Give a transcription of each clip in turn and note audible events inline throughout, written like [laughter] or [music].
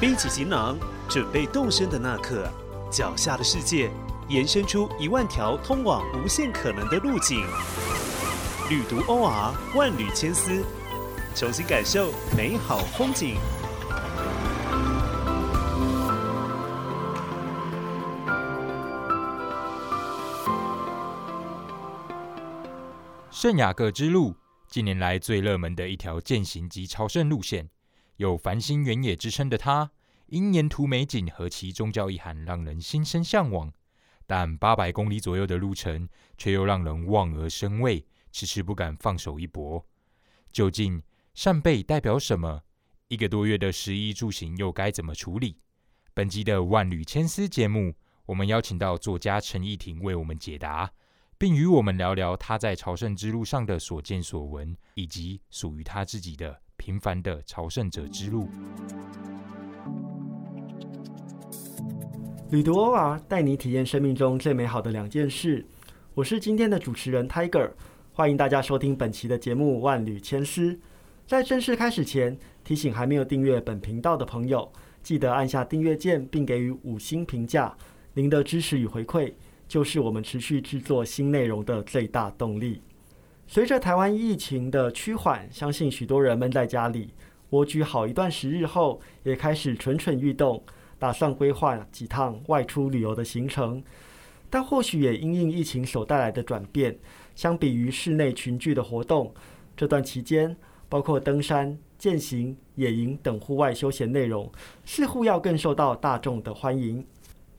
背起行囊，准备动身的那刻，脚下的世界延伸出一万条通往无限可能的路径。旅途 OR 万缕千丝，重新感受美好风景。圣雅各之路，近年来最热门的一条践行及朝圣路线。有繁星原野之称的它，因沿途美景和其宗教意涵让人心生向往。但八百公里左右的路程，却又让人望而生畏，迟迟不敢放手一搏。究竟扇贝代表什么？一个多月的食衣住行又该怎么处理？本集的万缕千丝节目，我们邀请到作家陈逸婷为我们解答，并与我们聊聊他在朝圣之路上的所见所闻，以及属于他自己的。平凡的朝圣者之路，旅途 OR 带你体验生命中最美好的两件事。我是今天的主持人 Tiger，欢迎大家收听本期的节目《万缕千丝》。在正式开始前，提醒还没有订阅本频道的朋友，记得按下订阅键并给予五星评价。您的支持与回馈，就是我们持续制作新内容的最大动力。随着台湾疫情的趋缓，相信许多人闷在家里蜗居好一段时日后，也开始蠢蠢欲动，打算规划几趟外出旅游的行程。但或许也因应疫情所带来的转变，相比于室内群聚的活动，这段期间包括登山、健行、野营等户外休闲内容，似乎要更受到大众的欢迎。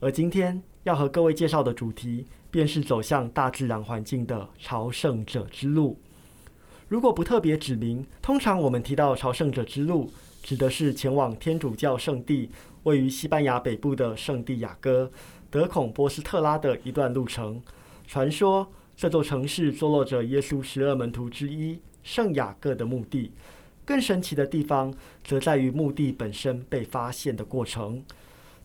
而今天要和各位介绍的主题。便是走向大自然环境的朝圣者之路。如果不特别指明，通常我们提到朝圣者之路，指的是前往天主教圣地，位于西班牙北部的圣地亚哥德孔波斯特拉的一段路程。传说这座城市坐落着耶稣十二门徒之一圣雅各的墓地。更神奇的地方，则在于墓地本身被发现的过程。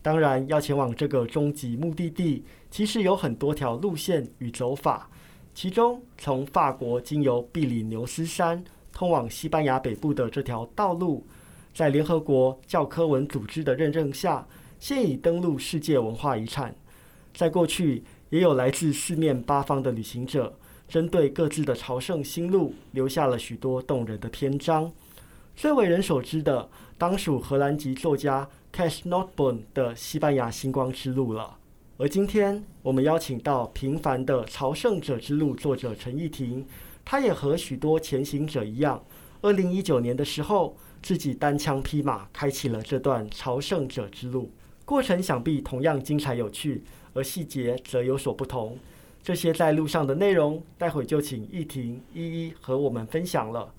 当然，要前往这个终极目的地，其实有很多条路线与走法。其中，从法国经由比里牛斯山通往西班牙北部的这条道路，在联合国教科文组织的认证下，现已登录世界文化遗产。在过去，也有来自四面八方的旅行者，针对各自的朝圣心路，留下了许多动人的篇章。最为人所知的，当属荷兰籍作家。Cash Notebook 的西班牙星光之路了。而今天我们邀请到《平凡的朝圣者之路》作者陈逸婷，他也和许多前行者一样，二零一九年的时候自己单枪匹马开启了这段朝圣者之路。过程想必同样精彩有趣，而细节则有所不同。这些在路上的内容，待会就请逸婷一一和我们分享了。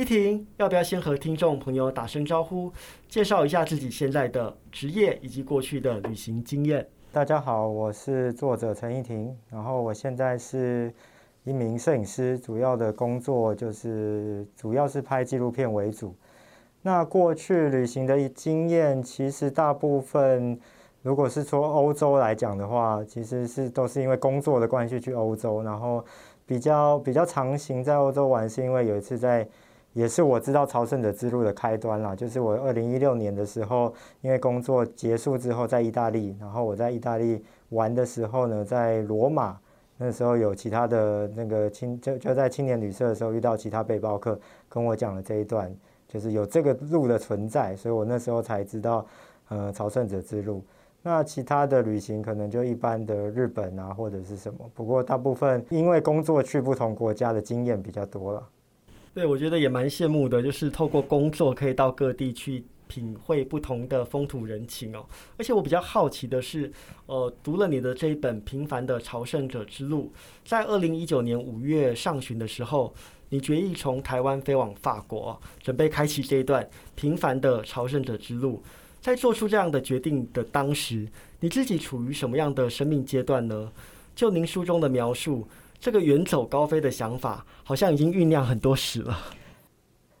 依婷，要不要先和听众朋友打声招呼，介绍一下自己现在的职业以及过去的旅行经验？大家好，我是作者陈依婷，然后我现在是一名摄影师，主要的工作就是主要是拍纪录片为主。那过去旅行的经验，其实大部分如果是说欧洲来讲的话，其实是都是因为工作的关系去欧洲，然后比较比较常行在欧洲玩，是因为有一次在。也是我知道朝圣者之路的开端啦，就是我二零一六年的时候，因为工作结束之后在意大利，然后我在意大利玩的时候呢，在罗马，那时候有其他的那个青就就在青年旅社的时候遇到其他背包客跟我讲了这一段，就是有这个路的存在，所以我那时候才知道，呃，朝圣者之路。那其他的旅行可能就一般的日本啊或者是什么，不过大部分因为工作去不同国家的经验比较多了。对，我觉得也蛮羡慕的，就是透过工作可以到各地去品会不同的风土人情哦。而且我比较好奇的是，呃，读了你的这一本《平凡的朝圣者之路》，在二零一九年五月上旬的时候，你决意从台湾飞往法国，准备开启这一段平凡的朝圣者之路。在做出这样的决定的当时，你自己处于什么样的生命阶段呢？就您书中的描述。这个远走高飞的想法，好像已经酝酿很多时了。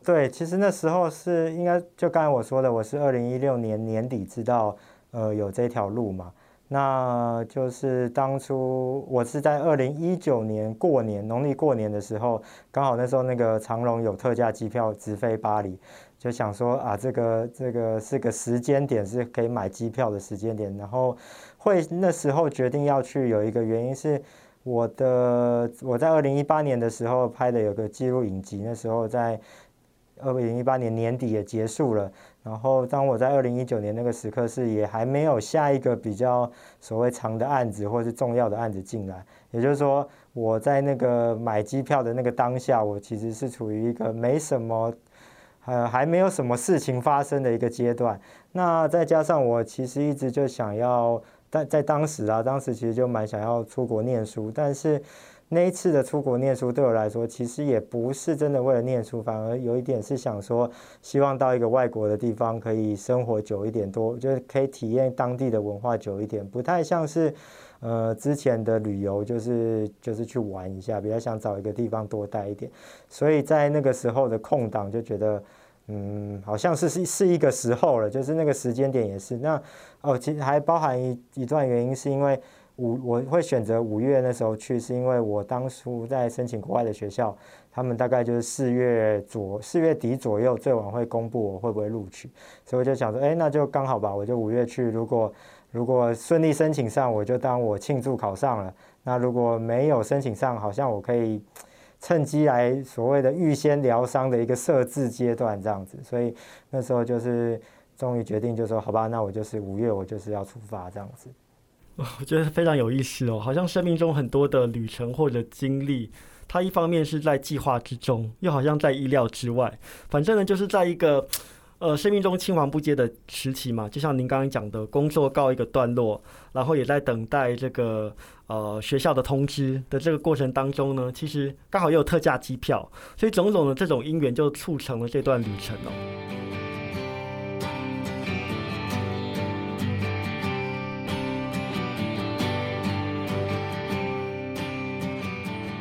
对，其实那时候是应该就刚才我说的，我是二零一六年年底知道，呃，有这条路嘛。那就是当初我是在二零一九年过年农历过年的时候，刚好那时候那个长龙有特价机票直飞巴黎，就想说啊，这个这个是个时间点是可以买机票的时间点，然后会那时候决定要去，有一个原因是我的我在二零一八年的时候拍的有个记录影集，那时候在二零一八年年底也结束了。然后，当我在二零一九年那个时刻是也还没有下一个比较所谓长的案子或是重要的案子进来，也就是说，我在那个买机票的那个当下，我其实是处于一个没什么，呃，还没有什么事情发生的一个阶段。那再加上我其实一直就想要，在在当时啊，当时其实就蛮想要出国念书，但是。那一次的出国念书对我来说，其实也不是真的为了念书，反而有一点是想说，希望到一个外国的地方可以生活久一点，多就是可以体验当地的文化久一点，不太像是，呃，之前的旅游就是就是去玩一下，比较想找一个地方多待一点。所以在那个时候的空档就觉得，嗯，好像是是是一个时候了，就是那个时间点也是。那哦，其实还包含一一段原因，是因为。五我会选择五月那时候去，是因为我当初在申请国外的学校，他们大概就是四月左四月底左右最晚会公布我会不会录取，所以我就想说，哎，那就刚好吧，我就五月去，如果如果顺利申请上，我就当我庆祝考上了；那如果没有申请上，好像我可以趁机来所谓的预先疗伤的一个设置阶段这样子，所以那时候就是终于决定，就说好吧，那我就是五月我就是要出发这样子。我觉得非常有意思哦，好像生命中很多的旅程或者经历，它一方面是在计划之中，又好像在意料之外。反正呢，就是在一个呃生命中青黄不接的时期嘛，就像您刚刚讲的，工作告一个段落，然后也在等待这个呃学校的通知的这个过程当中呢，其实刚好又有特价机票，所以种种的这种因缘就促成了这段旅程哦。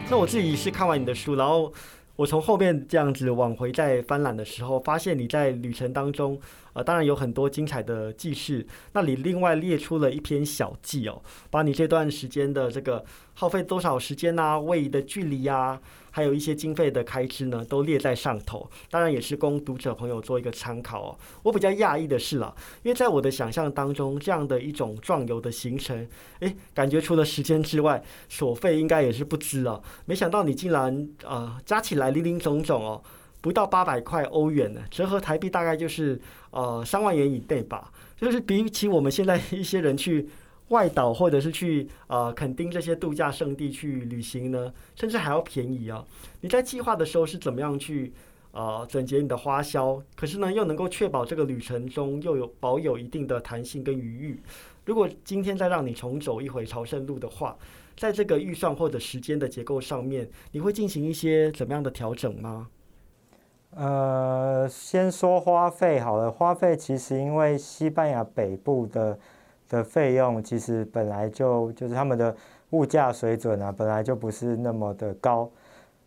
那我自己是看完你的书，然后我从后面这样子往回再翻览的时候，发现你在旅程当中，呃，当然有很多精彩的记事。那你另外列出了一篇小记哦，把你这段时间的这个耗费多少时间啊，位移的距离呀。还有一些经费的开支呢，都列在上头，当然也是供读者朋友做一个参考哦。我比较讶异的是啊，因为在我的想象当中，这样的一种壮游的行程，诶，感觉除了时间之外，所费应该也是不知啊。没想到你竟然啊，加起来零零总总哦，不到八百块欧元呢，折合台币大概就是呃三万元以内吧，就是比起我们现在一些人去。外岛或者是去呃垦丁这些度假胜地去旅行呢，甚至还要便宜啊！你在计划的时候是怎么样去呃整洁你的花销？可是呢，又能够确保这个旅程中又有保有一定的弹性跟余裕。如果今天再让你重走一回朝圣路的话，在这个预算或者时间的结构上面，你会进行一些怎么样的调整吗？呃，先说花费好了，花费其实因为西班牙北部的。的费用其实本来就就是他们的物价水准啊，本来就不是那么的高，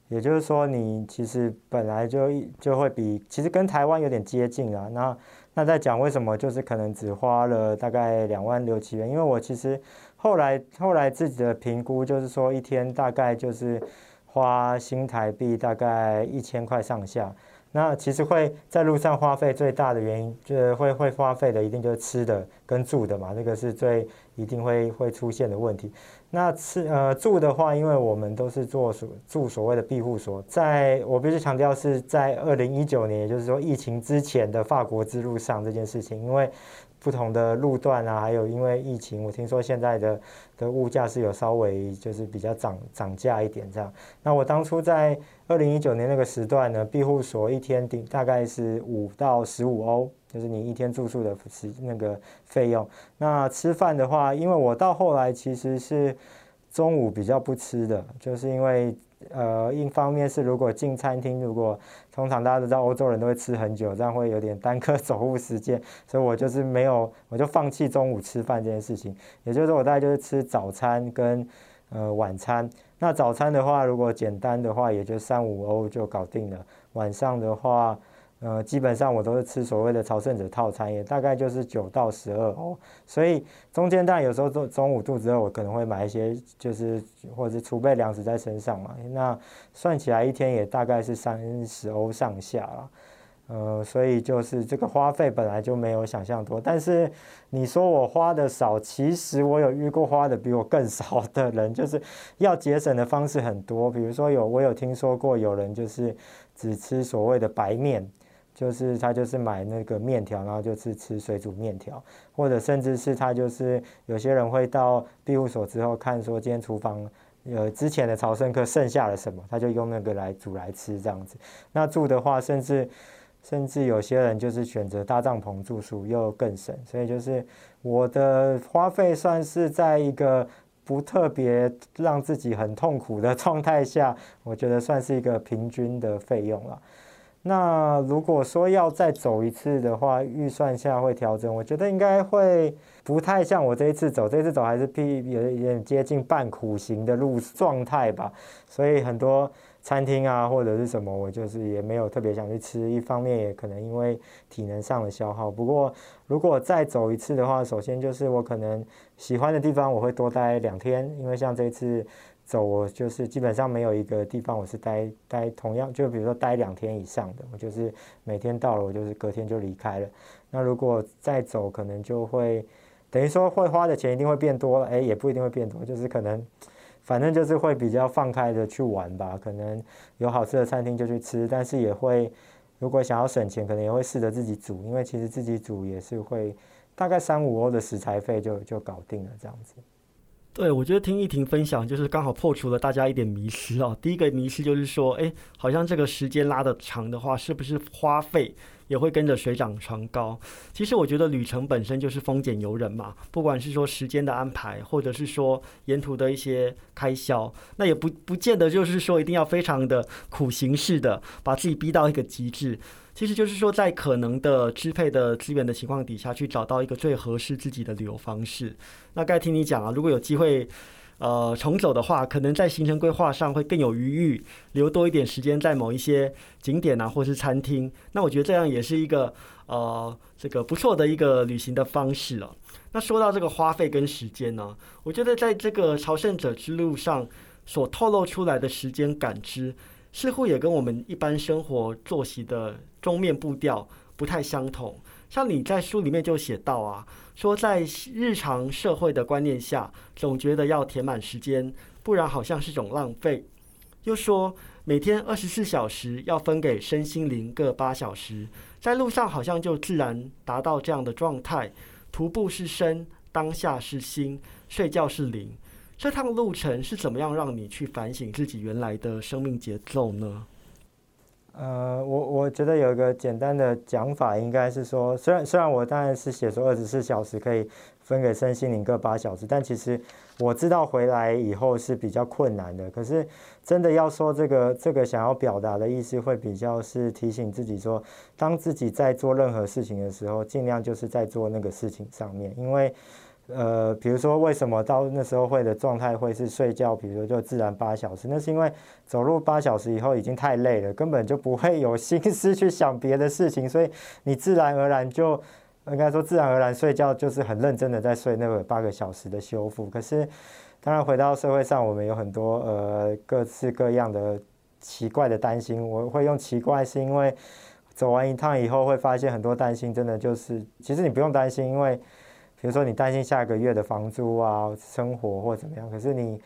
也就是说，你其实本来就就会比其实跟台湾有点接近啊。那那在讲为什么就是可能只花了大概两万六七元，因为我其实后来后来自己的评估就是说一天大概就是花新台币大概一千块上下。那其实会在路上花费最大的原因，就是会会花费的一定就是吃的跟住的嘛，那个是最一定会会出现的问题。那吃呃住的话，因为我们都是做所住所谓的庇护所，在我必须强调是在二零一九年，也就是说疫情之前的法国之路上这件事情，因为。不同的路段啊，还有因为疫情，我听说现在的的物价是有稍微就是比较涨涨价一点这样。那我当初在二零一九年那个时段呢，庇护所一天顶大概是五到十五欧，就是你一天住宿的时那个费用。那吃饭的话，因为我到后来其实是中午比较不吃的，就是因为。呃，一方面是如果进餐厅，如果通常大家都知道欧洲人都会吃很久，这样会有点耽搁 [laughs] 走路时间，所以我就是没有，我就放弃中午吃饭这件事情。也就是说，我大概就是吃早餐跟呃晚餐。那早餐的话，如果简单的话，也就三五欧就搞定了。晚上的话，呃，基本上我都是吃所谓的朝圣者套餐，也大概就是九到十二欧，所以中间当然有时候中中午肚子饿，我可能会买一些，就是或者是储备粮食在身上嘛。那算起来一天也大概是三十欧上下了，呃，所以就是这个花费本来就没有想象多。但是你说我花的少，其实我有遇过花的比我更少的人，就是要节省的方式很多。比如说有我有听说过有人就是只吃所谓的白面。就是他就是买那个面条，然后就是吃水煮面条，或者甚至是他就是有些人会到庇护所之后看说今天厨房呃之前的朝圣客剩下了什么，他就用那个来煮来吃这样子。那住的话，甚至甚至有些人就是选择搭帐篷住宿又更省，所以就是我的花费算是在一个不特别让自己很痛苦的 [laughs] 状态下，我觉得算是一个平均的费用了。那如果说要再走一次的话，预算下会调整，我觉得应该会不太像我这一次走，这次走还是比有点接近半苦行的路状态吧。所以很多餐厅啊或者是什么，我就是也没有特别想去吃。一方面也可能因为体能上的消耗。不过如果再走一次的话，首先就是我可能喜欢的地方我会多待两天，因为像这次。走，我就是基本上没有一个地方我是待待同样，就比如说待两天以上的，我就是每天到了，我就是隔天就离开了。那如果再走，可能就会等于说会花的钱一定会变多了，哎，也不一定会变多，就是可能反正就是会比较放开的去玩吧。可能有好吃的餐厅就去吃，但是也会如果想要省钱，可能也会试着自己煮，因为其实自己煮也是会大概三五欧的食材费就就搞定了这样子。对，我觉得听一婷分享，就是刚好破除了大家一点迷失哦。第一个迷失就是说，哎，好像这个时间拉的长的话，是不是花费也会跟着水涨船高？其实我觉得旅程本身就是丰俭由人嘛，不管是说时间的安排，或者是说沿途的一些开销，那也不不见得就是说一定要非常的苦行式的把自己逼到一个极致。其实就是说，在可能的支配的资源的情况底下，去找到一个最合适自己的旅游方式。那该听你讲啊，如果有机会，呃，重走的话，可能在行程规划上会更有余裕，留多一点时间在某一些景点啊，或是餐厅。那我觉得这样也是一个呃，这个不错的一个旅行的方式了。那说到这个花费跟时间呢，我觉得在这个朝圣者之路上所透露出来的时间感知。似乎也跟我们一般生活作息的钟面步调不太相同。像你在书里面就写到啊，说在日常社会的观念下，总觉得要填满时间，不然好像是种浪费。又说每天二十四小时要分给身心灵各八小时，在路上好像就自然达到这样的状态。徒步是身，当下是心，睡觉是灵。这趟路程是怎么样让你去反省自己原来的生命节奏呢？呃，我我觉得有一个简单的讲法，应该是说，虽然虽然我当然是写说二十四小时可以分给身心灵各八小时，但其实我知道回来以后是比较困难的。可是真的要说这个这个想要表达的意思，会比较是提醒自己说，当自己在做任何事情的时候，尽量就是在做那个事情上面，因为。呃，比如说为什么到那时候会的状态会是睡觉，比如说就自然八小时，那是因为走路八小时以后已经太累了，根本就不会有心思去想别的事情，所以你自然而然就应该说自然而然睡觉就是很认真的在睡那个八个小时的修复。可是当然回到社会上，我们有很多呃各式各样的奇怪的担心，我会用奇怪是因为走完一趟以后会发现很多担心真的就是其实你不用担心，因为。比如说，你担心下个月的房租啊、生活或怎么样，可是你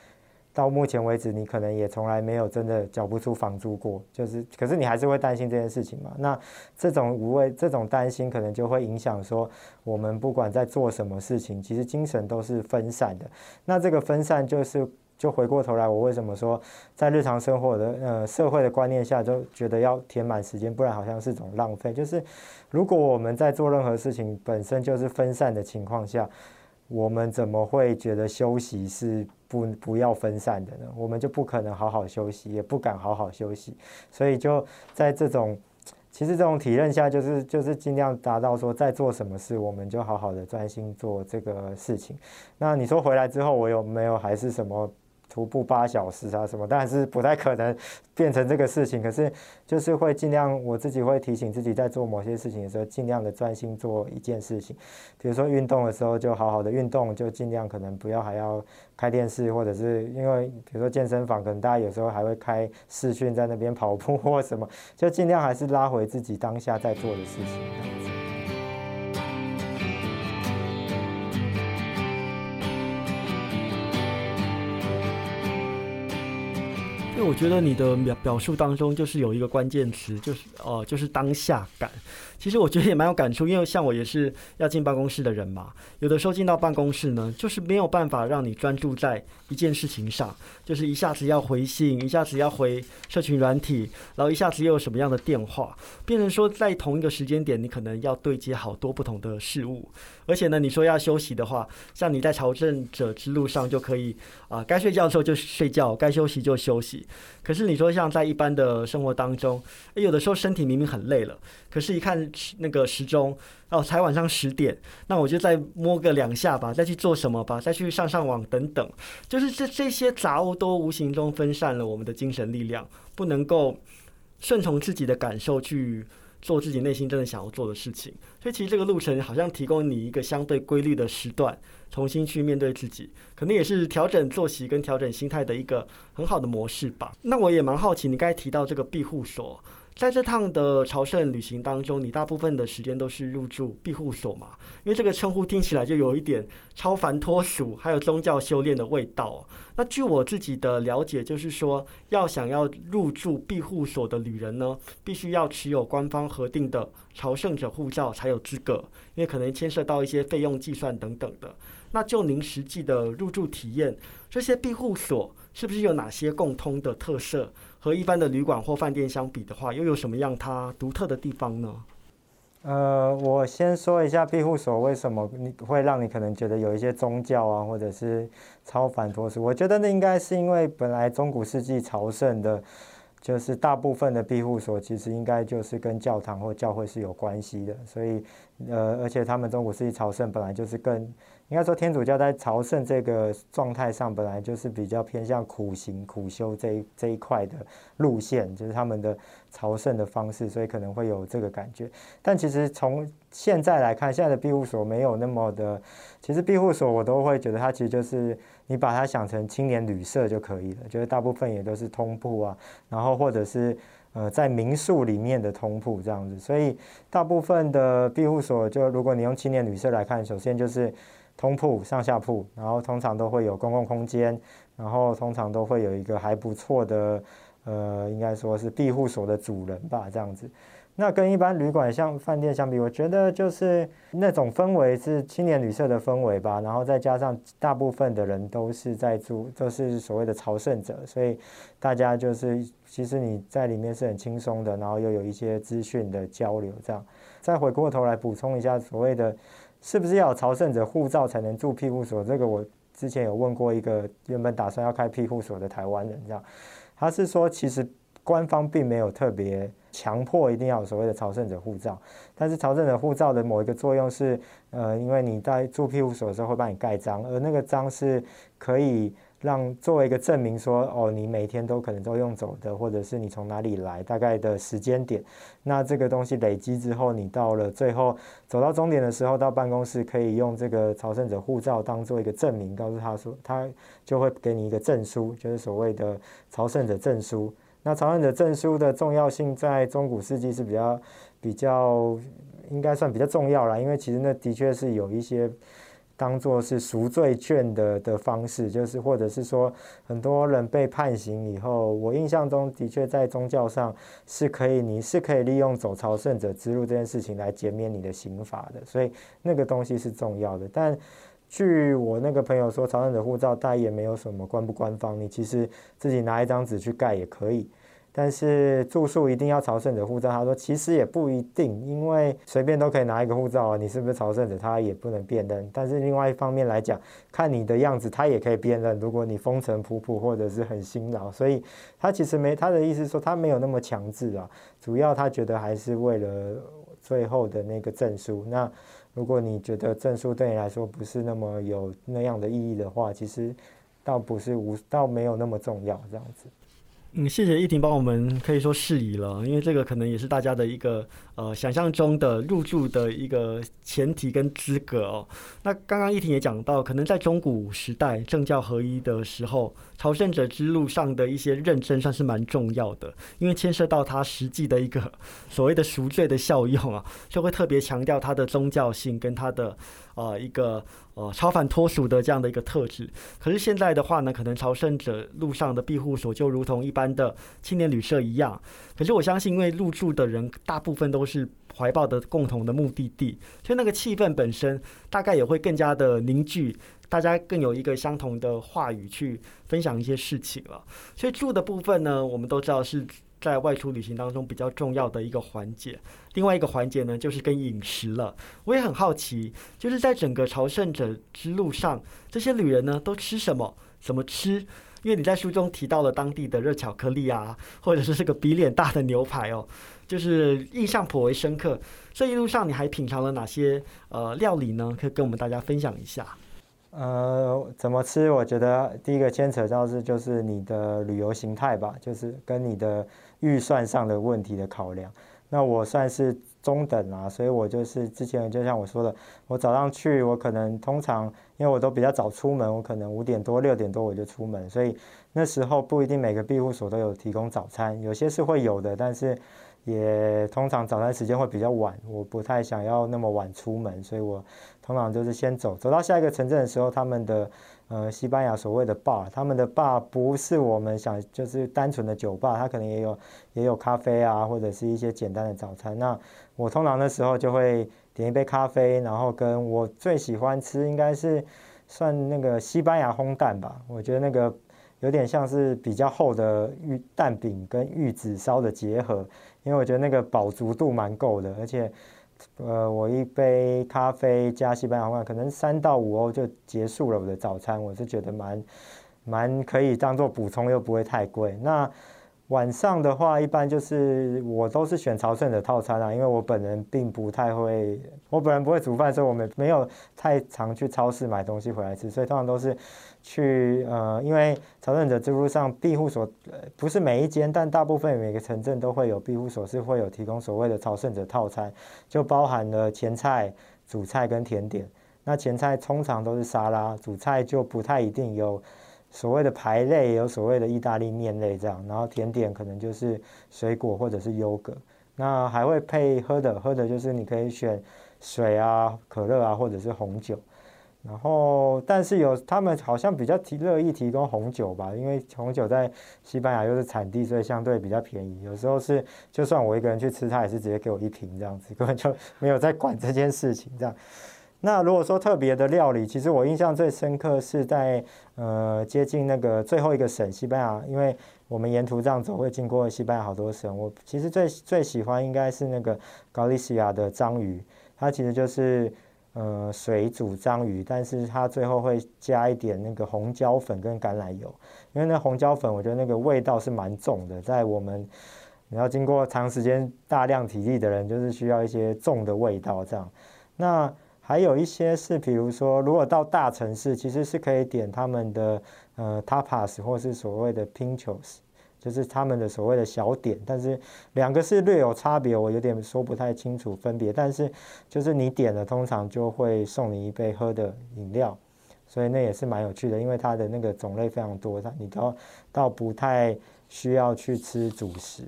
到目前为止，你可能也从来没有真的缴不出房租过。就是，可是你还是会担心这件事情嘛？那这种无谓、这种担心，可能就会影响说，我们不管在做什么事情，其实精神都是分散的。那这个分散就是。就回过头来，我为什么说在日常生活的呃社会的观念下，就觉得要填满时间，不然好像是种浪费。就是如果我们在做任何事情本身就是分散的情况下，我们怎么会觉得休息是不不要分散的呢？我们就不可能好好休息，也不敢好好休息。所以就在这种其实这种体认下，就是就是尽量达到说，在做什么事，我们就好好的专心做这个事情。那你说回来之后，我有没有还是什么？徒步八小时啊什么，当然是不太可能变成这个事情。可是就是会尽量，我自己会提醒自己，在做某些事情的时候，尽量的专心做一件事情。比如说运动的时候，就好好的运动，就尽量可能不要还要开电视，或者是因为比如说健身房，可能大家有时候还会开视讯在那边跑步或什么，就尽量还是拉回自己当下在做的事情我觉得你的表表述当中就是有一个关键词，就是哦、就是当下感。其实我觉得也蛮有感触，因为像我也是要进办公室的人嘛，有的时候进到办公室呢，就是没有办法让你专注在一件事情上，就是一下子要回信，一下子要回社群软体，然后一下子又有什么样的电话，变成说在同一个时间点，你可能要对接好多不同的事物，而且呢，你说要休息的话，像你在朝圣者之路上就可以啊、该睡觉的时候就睡觉，该休息就休息。可是你说像在一般的生活当中，有的时候身体明明很累了，可是一看那个时钟，哦，才晚上十点，那我就再摸个两下吧，再去做什么吧，再去上上网等等，就是这这些杂物都无形中分散了我们的精神力量，不能够顺从自己的感受去做自己内心真的想要做的事情。所以其实这个路程好像提供你一个相对规律的时段，重新去面对自己，可能也是调整作息跟调整心态的一个很好的模式吧。那我也蛮好奇，你刚才提到这个庇护所，在这趟的朝圣旅行当中，你大部分的时间都是入住庇护所嘛？因为这个称呼听起来就有一点超凡脱俗，还有宗教修炼的味道。那据我自己的了解，就是说，要想要入住庇护所的旅人呢，必须要持有官方核定的朝圣者护照才有资格，因为可能牵涉到一些费用计算等等的。那就您实际的入住体验，这些庇护所是不是有哪些共通的特色？和一般的旅馆或饭店相比的话，又有什么样它独特的地方呢？呃，我先说一下庇护所为什么你会让你可能觉得有一些宗教啊，或者是超凡脱俗。我觉得那应该是因为本来中古世纪朝圣的，就是大部分的庇护所其实应该就是跟教堂或教会是有关系的，所以呃，而且他们中古世纪朝圣本来就是更应该说天主教在朝圣这个状态上本来就是比较偏向苦行苦修这一这一块的路线，就是他们的朝圣的方式，所以可能会有这个感觉。但其实从现在来看，现在的庇护所没有那么的，其实庇护所我都会觉得它其实就是你把它想成青年旅社就可以了，就是大部分也都是通铺啊，然后或者是呃在民宿里面的通铺这样子，所以大部分的庇护所就如果你用青年旅社来看，首先就是通铺上下铺，然后通常都会有公共空间，然后通常都会有一个还不错的。呃，应该说是庇护所的主人吧，这样子。那跟一般旅馆像饭店相比，我觉得就是那种氛围是青年旅社的氛围吧，然后再加上大部分的人都是在住，都是所谓的朝圣者，所以大家就是其实你在里面是很轻松的，然后又有一些资讯的交流，这样。再回过头来补充一下，所谓的是不是要有朝圣者护照才能住庇护所？这个我之前有问过一个原本打算要开庇护所的台湾人，这样。他是说，其实官方并没有特别强迫一定要有所谓的朝圣者护照，但是朝圣者护照的某一个作用是，呃，因为你在住庇护所的时候会帮你盖章，而那个章是可以让作为一个证明说，哦，你每天都可能都用走的，或者是你从哪里来，大概的时间点。那这个东西累积之后，你到了最后走到终点的时候，到办公室可以用这个朝圣者护照当做一个证明，告诉他说，他就会给你一个证书，就是所谓的朝圣者证书。那朝圣者证书的重要性在中古世纪是比较比较应该算比较重要啦，因为其实那的确是有一些当做是赎罪券的的方式，就是或者是说很多人被判刑以后，我印象中的确在宗教上是可以，你是可以利用走朝圣者之路这件事情来减免你的刑罚的，所以那个东西是重要的，但。据我那个朋友说，朝圣者护照大也没有什么官不官方，你其实自己拿一张纸去盖也可以。但是住宿一定要朝圣者护照，他说其实也不一定，因为随便都可以拿一个护照啊，你是不是朝圣者，他也不能辨认。但是另外一方面来讲，看你的样子，他也可以辨认。如果你风尘仆仆或者是很辛劳，所以他其实没他的意思说他没有那么强制啊，主要他觉得还是为了最后的那个证书。那如果你觉得证书对你来说不是那么有那样的意义的话，其实倒不是无，倒没有那么重要这样子。嗯，谢谢依婷帮我们可以说释疑了，因为这个可能也是大家的一个呃想象中的入住的一个前提跟资格哦。那刚刚依婷也讲到，可能在中古时代政教合一的时候，朝圣者之路上的一些认证算是蛮重要的，因为牵涉到他实际的一个所谓的赎罪的效用啊，就会特别强调他的宗教性跟他的。呃，一个呃超凡脱俗的这样的一个特质。可是现在的话呢，可能朝圣者路上的庇护所就如同一般的青年旅社一样。可是我相信，因为入住的人大部分都是怀抱的共同的目的地，所以那个气氛本身大概也会更加的凝聚，大家更有一个相同的话语去分享一些事情了。所以住的部分呢，我们都知道是。在外出旅行当中比较重要的一个环节，另外一个环节呢，就是跟饮食了。我也很好奇，就是在整个朝圣者之路上，这些旅人呢都吃什么？怎么吃？因为你在书中提到了当地的热巧克力啊，或者是这个比脸大的牛排哦，就是印象颇为深刻。这一路上你还品尝了哪些呃料理呢？可以跟我们大家分享一下。呃，怎么吃？我觉得第一个牵扯到是就是你的旅游形态吧，就是跟你的预算上的问题的考量。那我算是中等啊，所以我就是之前就像我说的，我早上去，我可能通常因为我都比较早出门，我可能五点多六点多我就出门，所以那时候不一定每个庇护所都有提供早餐，有些是会有的，但是。也通常早餐时间会比较晚，我不太想要那么晚出门，所以我通常就是先走，走到下一个城镇的时候，他们的呃西班牙所谓的 bar，他们的 bar 不是我们想就是单纯的酒吧，它可能也有也有咖啡啊，或者是一些简单的早餐。那我通常的时候就会点一杯咖啡，然后跟我最喜欢吃应该是算那个西班牙烘蛋吧，我觉得那个有点像是比较厚的玉蛋饼跟玉子烧的结合。因为我觉得那个饱足度蛮够的，而且，呃，我一杯咖啡加西班牙饭，可能三到五欧就结束了我的早餐，我是觉得蛮蛮可以当做补充，又不会太贵。那晚上的话，一般就是我都是选朝圣的套餐啊，因为我本人并不太会，我本人不会煮饭，所以我们没有太常去超市买东西回来吃，所以通常都是去呃，因为朝圣者之路上庇护所不是每一间，但大部分每个城镇都会有庇护所是会有提供所谓的朝圣者套餐，就包含了前菜、主菜跟甜点。那前菜通常都是沙拉，主菜就不太一定有。所谓的排类有所谓的意大利面类这样，然后甜点可能就是水果或者是优格，那还会配喝的，喝的就是你可以选水啊、可乐啊或者是红酒，然后但是有他们好像比较提乐意提供红酒吧，因为红酒在西班牙又是产地，所以相对比较便宜。有时候是就算我一个人去吃，他也是直接给我一瓶这样子，根本就没有在管这件事情这样。那如果说特别的料理，其实我印象最深刻是在呃接近那个最后一个省西班牙，因为我们沿途这样走会经过西班牙好多省，我其实最最喜欢应该是那个高利西亚的章鱼，它其实就是呃水煮章鱼，但是它最后会加一点那个红椒粉跟橄榄油，因为那红椒粉我觉得那个味道是蛮重的，在我们你要经过长时间大量体力的人，就是需要一些重的味道这样，那。还有一些是，比如说，如果到大城市，其实是可以点他们的呃 tapas 或是所谓的 pinchos，就是他们的所谓的小点。但是两个是略有差别，我有点说不太清楚分别。但是就是你点了，通常就会送你一杯喝的饮料，所以那也是蛮有趣的，因为它的那个种类非常多，它你都到不太需要去吃主食。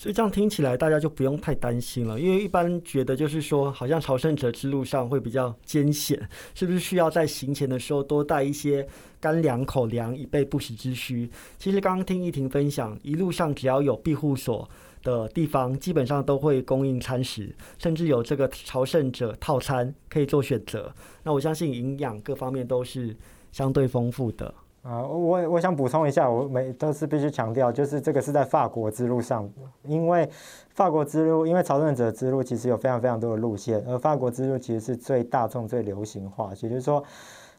所以这样听起来，大家就不用太担心了，因为一般觉得就是说，好像朝圣者之路上会比较艰险，是不是需要在行前的时候多带一些干粮、口粮，以备不时之需？其实刚刚听一婷分享，一路上只要有庇护所的地方，基本上都会供应餐食，甚至有这个朝圣者套餐可以做选择。那我相信营养各方面都是相对丰富的。啊，我我想补充一下，我每都是必须强调，就是这个是在法国之路上，因为法国之路，因为朝圣者之路其实有非常非常多的路线，而法国之路其实是最大众、最流行化，也就是说，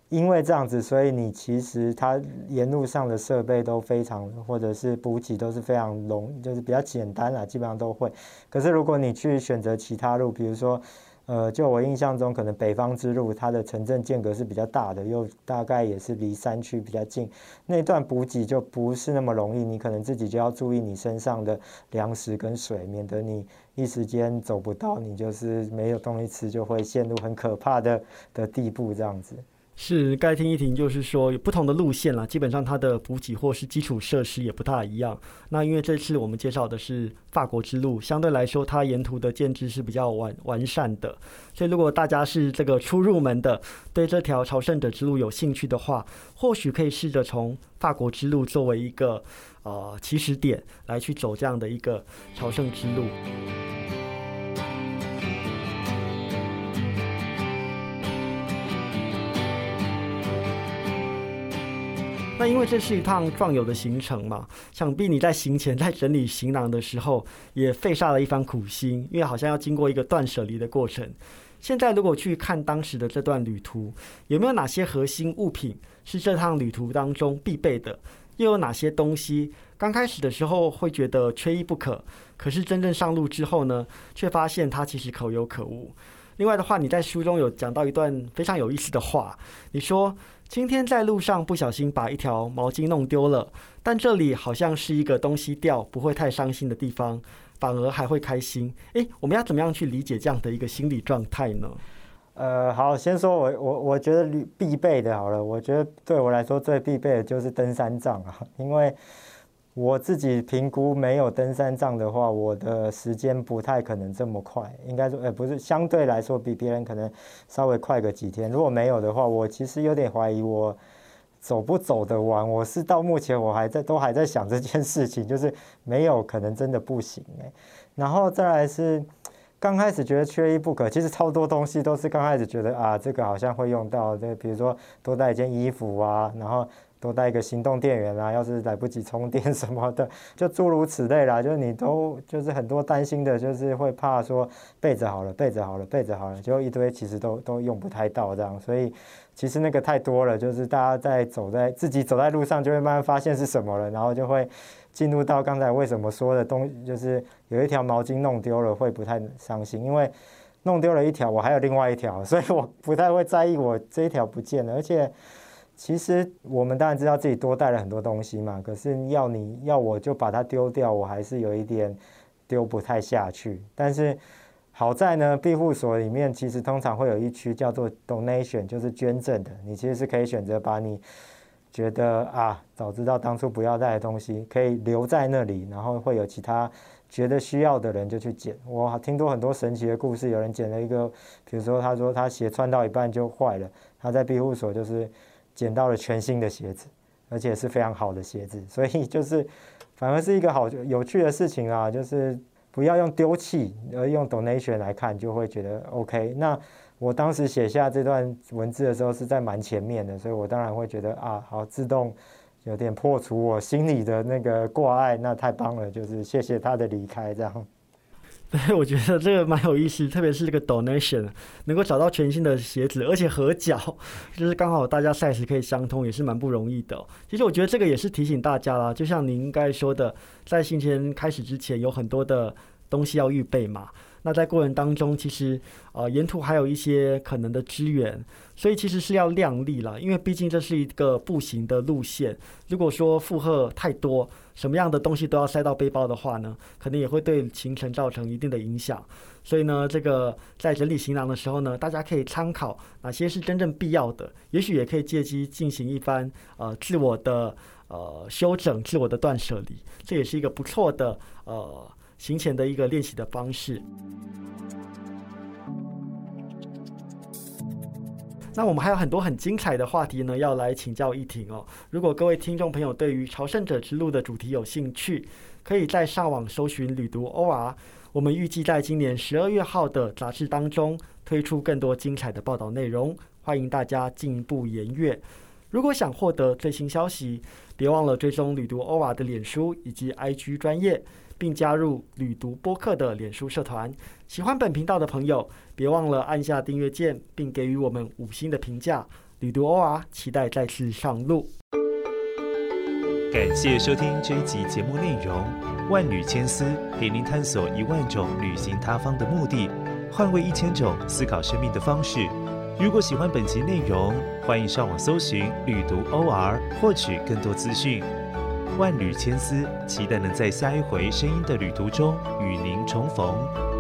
因为这样子，所以你其实它沿路上的设备都非常，或者是补给都是非常容，就是比较简单啦，基本上都会。可是如果你去选择其他路，比如说。呃，就我印象中，可能北方之路它的城镇间隔是比较大的，又大概也是离山区比较近，那段补给就不是那么容易，你可能自己就要注意你身上的粮食跟水，免得你一时间走不到，你就是没有东西吃，就会陷入很可怕的的地步这样子。是该听一听，就是说有不同的路线啦，基本上它的补给或是基础设施也不大一样。那因为这次我们介绍的是法国之路，相对来说它沿途的建制是比较完完善的，所以如果大家是这个初入门的，对这条朝圣者之路有兴趣的话，或许可以试着从法国之路作为一个呃起始点来去走这样的一个朝圣之路。那因为这是一趟壮游的行程嘛，想必你在行前在整理行囊的时候，也费下了一番苦心，因为好像要经过一个断舍离的过程。现在如果去看当时的这段旅途，有没有哪些核心物品是这趟旅途当中必备的？又有哪些东西刚开始的时候会觉得缺一不可，可是真正上路之后呢，却发现它其实可有可无？另外的话，你在书中有讲到一段非常有意思的话，你说。今天在路上不小心把一条毛巾弄丢了，但这里好像是一个东西掉不会太伤心的地方，反而还会开心。诶，我们要怎么样去理解这样的一个心理状态呢？呃，好，先说我我我觉得必备的好了，我觉得对我来说最必备的就是登山杖啊，因为。我自己评估没有登山杖的话，我的时间不太可能这么快。应该说，呃，不是相对来说比别人可能稍微快个几天。如果没有的话，我其实有点怀疑我走不走得完。我是到目前我还在都还在想这件事情，就是没有可能真的不行哎。然后再来是 [laughs] 刚开始觉得缺一不可，其实超多东西都是刚开始觉得啊，这个好像会用到。这比如说多带一件衣服啊，然后。多带一个行动电源啊，要是来不及充电什么的，[laughs] 就诸如此类啦。就是你都就是很多担心的，就是会怕说备着好了，备着好了，备着好了，就一堆其实都都用不太到这样。所以其实那个太多了，就是大家在走在自己走在路上，就会慢慢发现是什么了，然后就会进入到刚才为什么说的东，就是有一条毛巾弄丢了会不太伤心，因为弄丢了一条，我还有另外一条，所以我不太会在意我这一条不见了，而且。其实我们当然知道自己多带了很多东西嘛，可是要你要我就把它丢掉，我还是有一点丢不太下去。但是好在呢，庇护所里面其实通常会有一区叫做 donation，就是捐赠的。你其实是可以选择把你觉得啊，早知道当初不要带的东西，可以留在那里，然后会有其他觉得需要的人就去捡。我听多很多神奇的故事，有人捡了一个，比如说他说他鞋穿到一半就坏了，他在庇护所就是。捡到了全新的鞋子，而且是非常好的鞋子，所以就是反而是一个好有趣的事情啊！就是不要用丢弃，而用 donation 来看，就会觉得 OK。那我当时写下这段文字的时候是在蛮前面的，所以我当然会觉得啊，好自动有点破除我心里的那个挂碍，那太棒了！就是谢谢他的离开，这样。对，我觉得这个蛮有意思，特别是这个 donation 能够找到全新的鞋子，而且合脚，就是刚好大家 size 可以相通，也是蛮不容易的。其实我觉得这个也是提醒大家啦，就像您刚才说的，在行前开始之前，有很多的东西要预备嘛。那在过程当中，其实呃沿途还有一些可能的支援，所以其实是要量力了，因为毕竟这是一个步行的路线。如果说负荷太多，什么样的东西都要塞到背包的话呢，可能也会对行程造成一定的影响。所以呢，这个在整理行囊的时候呢，大家可以参考哪些是真正必要的，也许也可以借机进行一番呃自我的呃修整、自我的断舍离，这也是一个不错的呃。行前的一个练习的方式。那我们还有很多很精彩的话题呢，要来请教一婷哦。如果各位听众朋友对于朝圣者之路的主题有兴趣，可以在上网搜寻“旅读 OR”。我们预计在今年十二月号的杂志当中推出更多精彩的报道内容，欢迎大家进一步研阅。如果想获得最新消息，别忘了追踪“旅读 OR” 的脸书以及 IG 专业。并加入旅读播客的脸书社团。喜欢本频道的朋友，别忘了按下订阅键，并给予我们五星的评价。旅读 OR，期待再次上路。感谢收听这一集节目内容。万缕千丝陪您探索一万种旅行他方的目的。换位一千种思考生命的方式。如果喜欢本集内容，欢迎上网搜寻“旅读 OR” 获取更多资讯。万缕千丝，期待能在下一回声音的旅途中与您重逢。